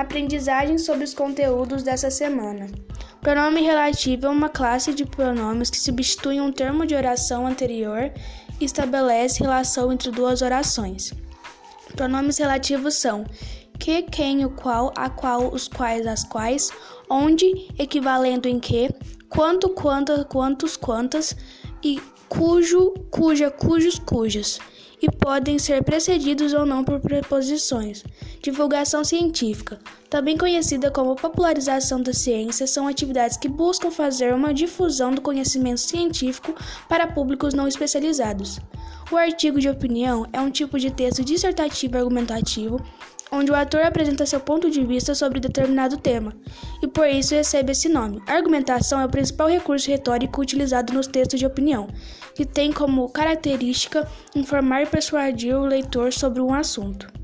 Aprendizagem sobre os conteúdos dessa semana. Pronome relativo é uma classe de pronomes que substitui um termo de oração anterior e estabelece relação entre duas orações. Pronomes relativos são que, quem, o qual, a qual, os quais, as quais, onde, equivalendo em que, quanto, quanta, quantos, quantas e cujo, cuja, cujos, cujas e podem ser precedidos ou não por preposições. Divulgação científica, também conhecida como popularização da ciência, são atividades que buscam fazer uma difusão do conhecimento científico para públicos não especializados. O artigo de opinião é um tipo de texto dissertativo argumentativo onde o ator apresenta seu ponto de vista sobre determinado tema, e por isso recebe esse nome. A argumentação é o principal recurso retórico utilizado nos textos de opinião, que tem como característica informar e persuadir o leitor sobre um assunto.